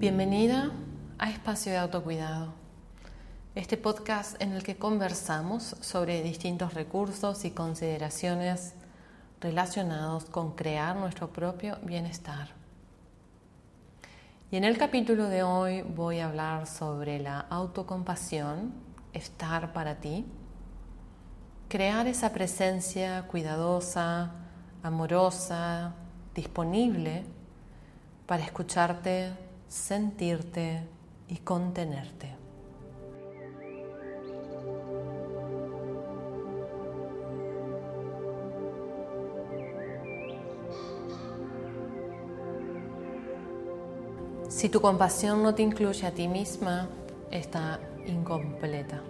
Bienvenida a Espacio de Autocuidado, este podcast en el que conversamos sobre distintos recursos y consideraciones relacionados con crear nuestro propio bienestar. Y en el capítulo de hoy voy a hablar sobre la autocompasión, estar para ti, crear esa presencia cuidadosa, amorosa, disponible para escucharte, sentirte y contenerte. Si tu compasión no te incluye a ti misma, está incompleta.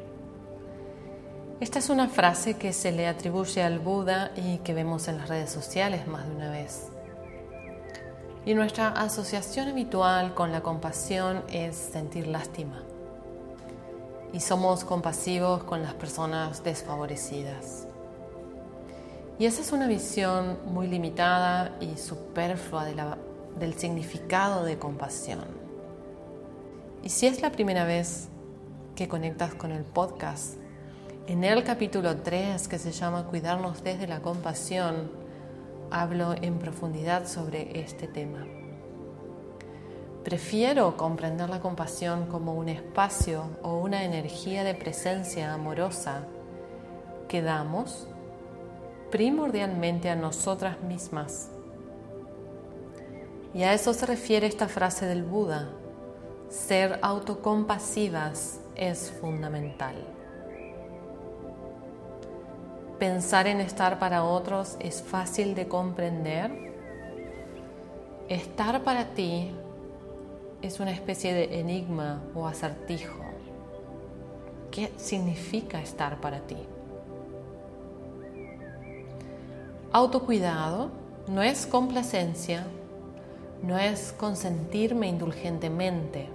Esta es una frase que se le atribuye al Buda y que vemos en las redes sociales más de una vez. Y nuestra asociación habitual con la compasión es sentir lástima. Y somos compasivos con las personas desfavorecidas. Y esa es una visión muy limitada y superflua del significado de compasión. Y si es la primera vez que conectas con el podcast, en el capítulo 3, que se llama Cuidarnos desde la compasión, hablo en profundidad sobre este tema. Prefiero comprender la compasión como un espacio o una energía de presencia amorosa que damos primordialmente a nosotras mismas. Y a eso se refiere esta frase del Buda. Ser autocompasivas es fundamental. Pensar en estar para otros es fácil de comprender. Estar para ti es una especie de enigma o acertijo. ¿Qué significa estar para ti? Autocuidado no es complacencia, no es consentirme indulgentemente,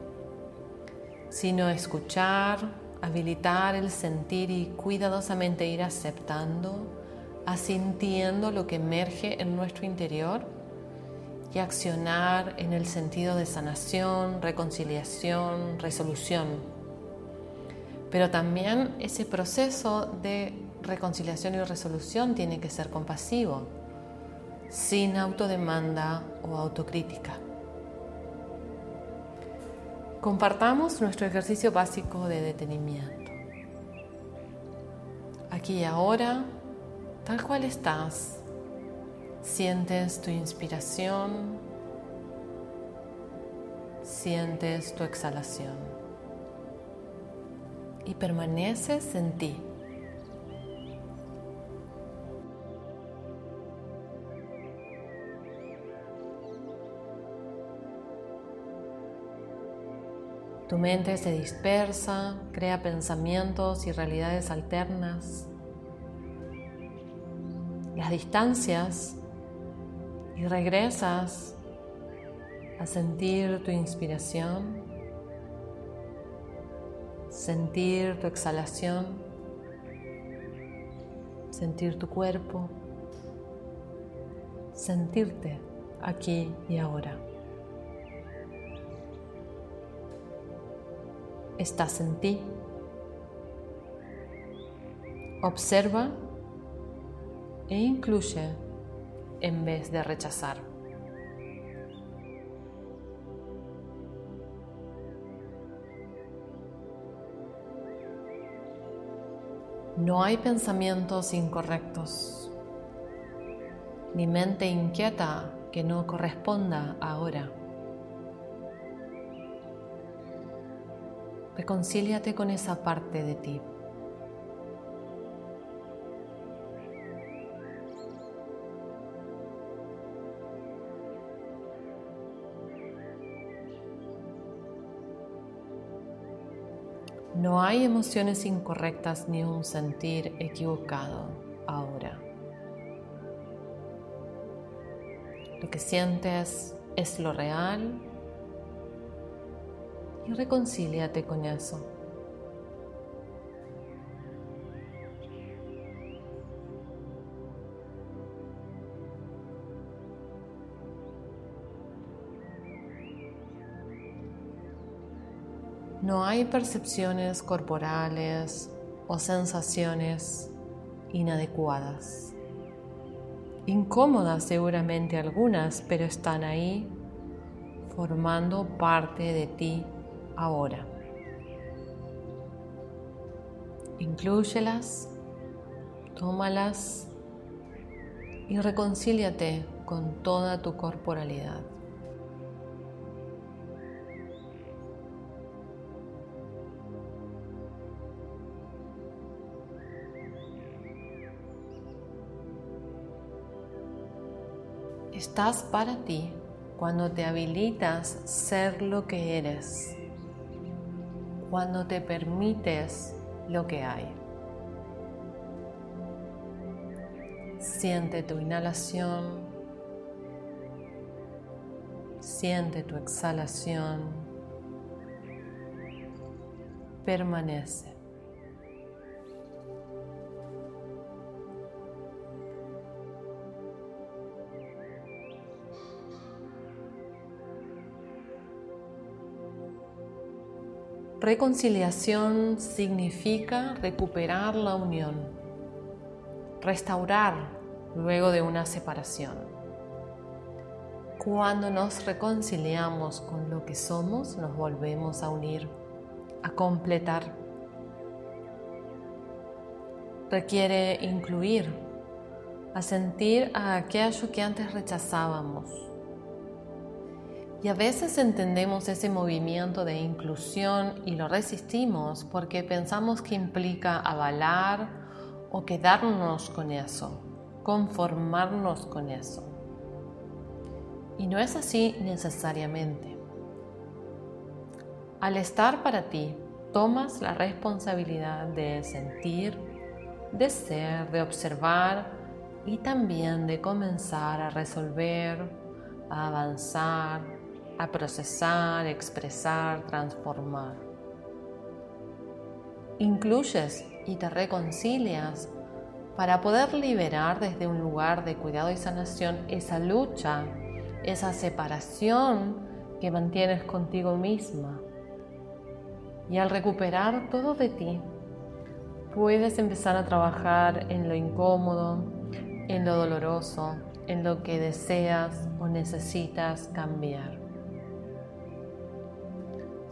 sino escuchar, habilitar el sentir y cuidadosamente ir aceptando, asintiendo lo que emerge en nuestro interior y accionar en el sentido de sanación, reconciliación, resolución. Pero también ese proceso de reconciliación y resolución tiene que ser compasivo, sin autodemanda o autocrítica. Compartamos nuestro ejercicio básico de detenimiento. Aquí y ahora, tal cual estás, sientes tu inspiración, sientes tu exhalación y permaneces en ti. Tu mente se dispersa, crea pensamientos y realidades alternas. Las distancias y regresas a sentir tu inspiración, sentir tu exhalación, sentir tu cuerpo, sentirte aquí y ahora. Estás en ti. Observa e incluye en vez de rechazar. No hay pensamientos incorrectos, ni mente inquieta que no corresponda ahora. Reconcíliate con esa parte de ti. No hay emociones incorrectas ni un sentir equivocado ahora. Lo que sientes es lo real y reconcíliate con eso. No hay percepciones corporales o sensaciones inadecuadas. Incómodas seguramente algunas, pero están ahí formando parte de ti ahora. Inclúyelas, tómalas y reconcíliate con toda tu corporalidad. Estás para ti cuando te habilitas ser lo que eres, cuando te permites lo que hay. Siente tu inhalación, siente tu exhalación, permanece. Reconciliación significa recuperar la unión, restaurar luego de una separación. Cuando nos reconciliamos con lo que somos, nos volvemos a unir, a completar. Requiere incluir, a sentir a aquello que antes rechazábamos y a veces entendemos ese movimiento de inclusión y lo resistimos porque pensamos que implica avalar o quedarnos con eso, conformarnos con eso. Y no es así necesariamente. Al estar para ti, tomas la responsabilidad de sentir, de ser, de observar y también de comenzar a resolver, a avanzar, a procesar, expresar, transformar. Incluyes y te reconcilias para poder liberar desde un lugar de cuidado y sanación esa lucha, esa separación que mantienes contigo misma. Y al recuperar todo de ti, puedes empezar a trabajar en lo incómodo, en lo doloroso, en lo que deseas o necesitas cambiar.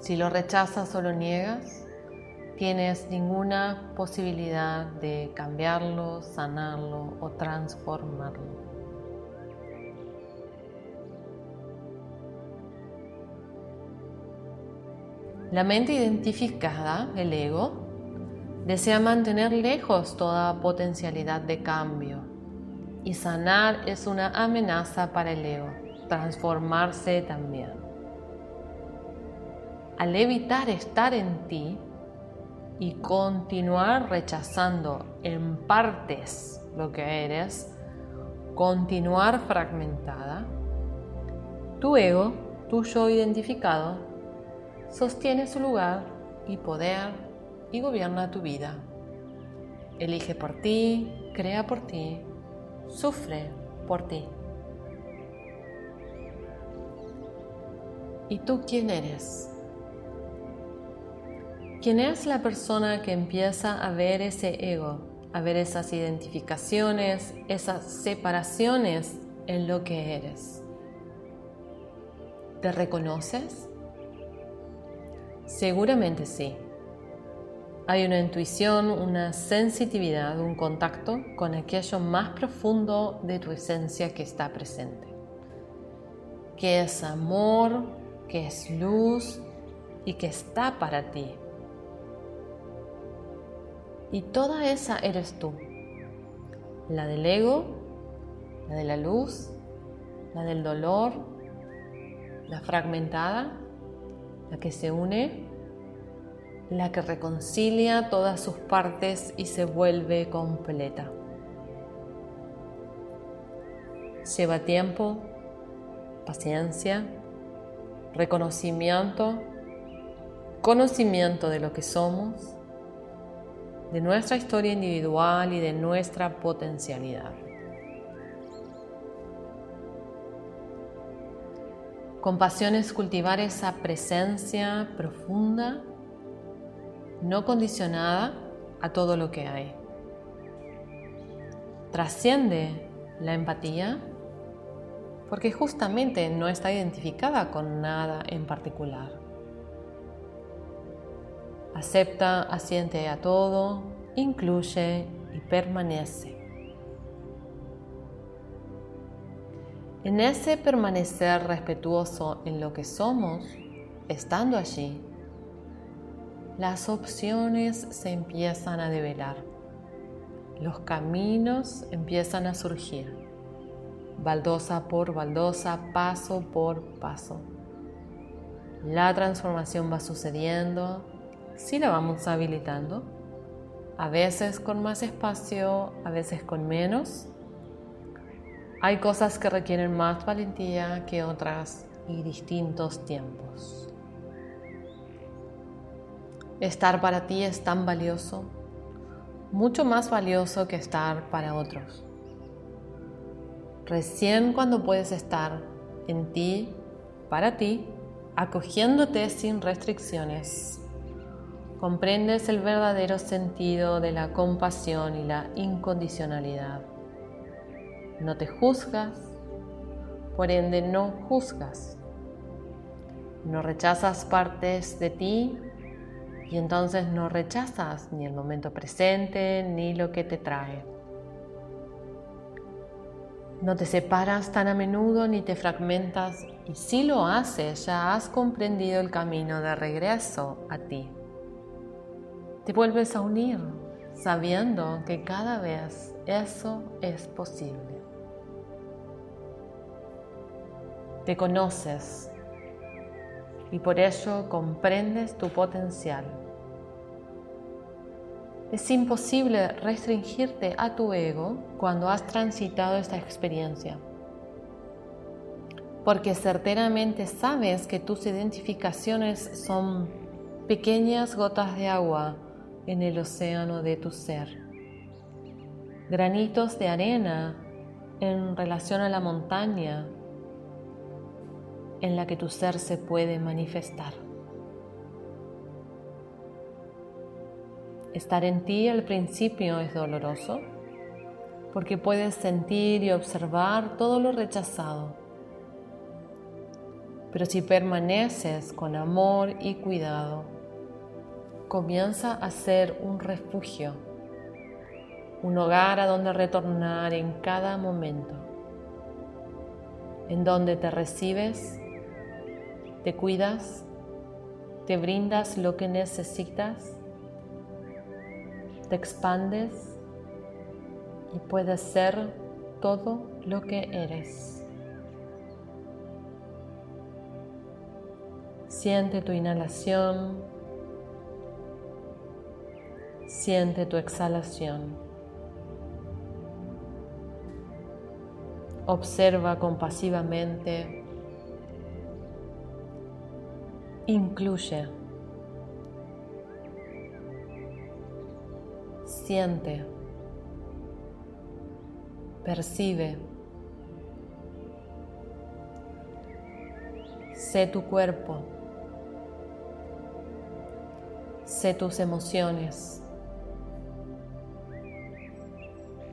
Si lo rechazas o lo niegas, tienes ninguna posibilidad de cambiarlo, sanarlo o transformarlo. La mente identificada, el ego, desea mantener lejos toda potencialidad de cambio y sanar es una amenaza para el ego, transformarse también al evitar estar en ti y continuar rechazando en partes lo que eres, continuar fragmentada, tu ego, tu yo identificado, sostiene su lugar y poder y gobierna tu vida. Elige por ti, crea por ti, sufre por ti. ¿Y tú quién eres? ¿Quién es la persona que empieza a ver ese ego, a ver esas identificaciones, esas separaciones en lo que eres? ¿Te reconoces? Seguramente sí. Hay una intuición, una sensitividad, un contacto con aquello más profundo de tu esencia que está presente. Que es amor, que es luz y que está para ti y toda esa eres tú. La del ego, la de la luz, la del dolor, la fragmentada, la que se une, la que reconcilia todas sus partes y se vuelve completa. Lleva tiempo, paciencia, reconocimiento, conocimiento de lo que somos de nuestra historia individual y de nuestra potencialidad. Compasión es cultivar esa presencia profunda no condicionada a todo lo que hay. Trasciende la empatía porque justamente no está identificada con nada en particular. Acepta, asiente a todo, incluye y permanece. En ese permanecer respetuoso en lo que somos, estando allí, las opciones se empiezan a develar, los caminos empiezan a surgir, baldosa por baldosa, paso por paso. La transformación va sucediendo, si la vamos habilitando, a veces con más espacio, a veces con menos, hay cosas que requieren más valentía que otras y distintos tiempos. Estar para ti es tan valioso, mucho más valioso que estar para otros. Recién cuando puedes estar en ti, para ti, acogiéndote sin restricciones, comprendes el verdadero sentido de la compasión y la incondicionalidad no te juzgas, por ende no juzgas. No rechazas partes de ti y entonces no rechazas ni el momento presente ni lo que te trae. No te separas tan a menudo ni te fragmentas y si lo haces ya has comprendido el camino de regreso a ti. Te vuelves a unir sabiendo que cada vez eso es posible. Te conoces y por ello comprendes tu potencial. Es imposible restringirte a tu ego cuando has transitado esta experiencia, porque certeramente sabes que tus identificaciones son pequeñas gotas de agua en el océano de tu ser, granitos de arena en relación a la montaña en la que tu ser se puede manifestar. Estar en ti al principio es doloroso porque puedes sentir y observar todo lo rechazado. Pero si permaneces con amor y cuidado, comienza a ser un refugio, un hogar a donde retornar en cada momento, en donde te recibes te cuidas, te brindas lo que necesitas, te expandes y puedes ser todo lo que eres. Siente tu inhalación, siente tu exhalación. Observa compasivamente Incluye. Siente. Percibe. Sé tu cuerpo. Sé tus emociones.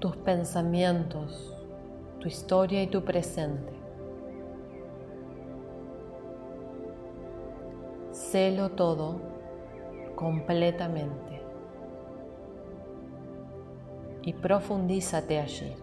Tus pensamientos. Tu historia y tu presente. Sélo todo completamente y profundízate allí.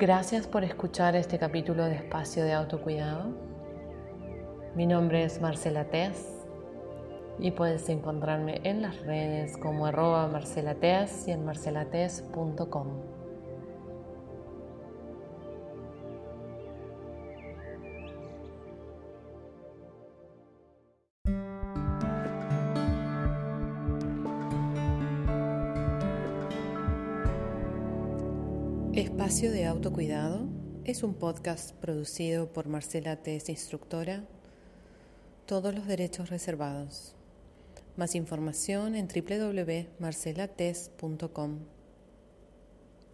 Gracias por escuchar este capítulo de Espacio de Autocuidado. Mi nombre es Marcela Tess y puedes encontrarme en las redes como arroba marcelates y en marcelates.com. Espacio de Autocuidado es un podcast producido por Marcela Tess, instructora. Todos los derechos reservados. Más información en www.marcelates.com.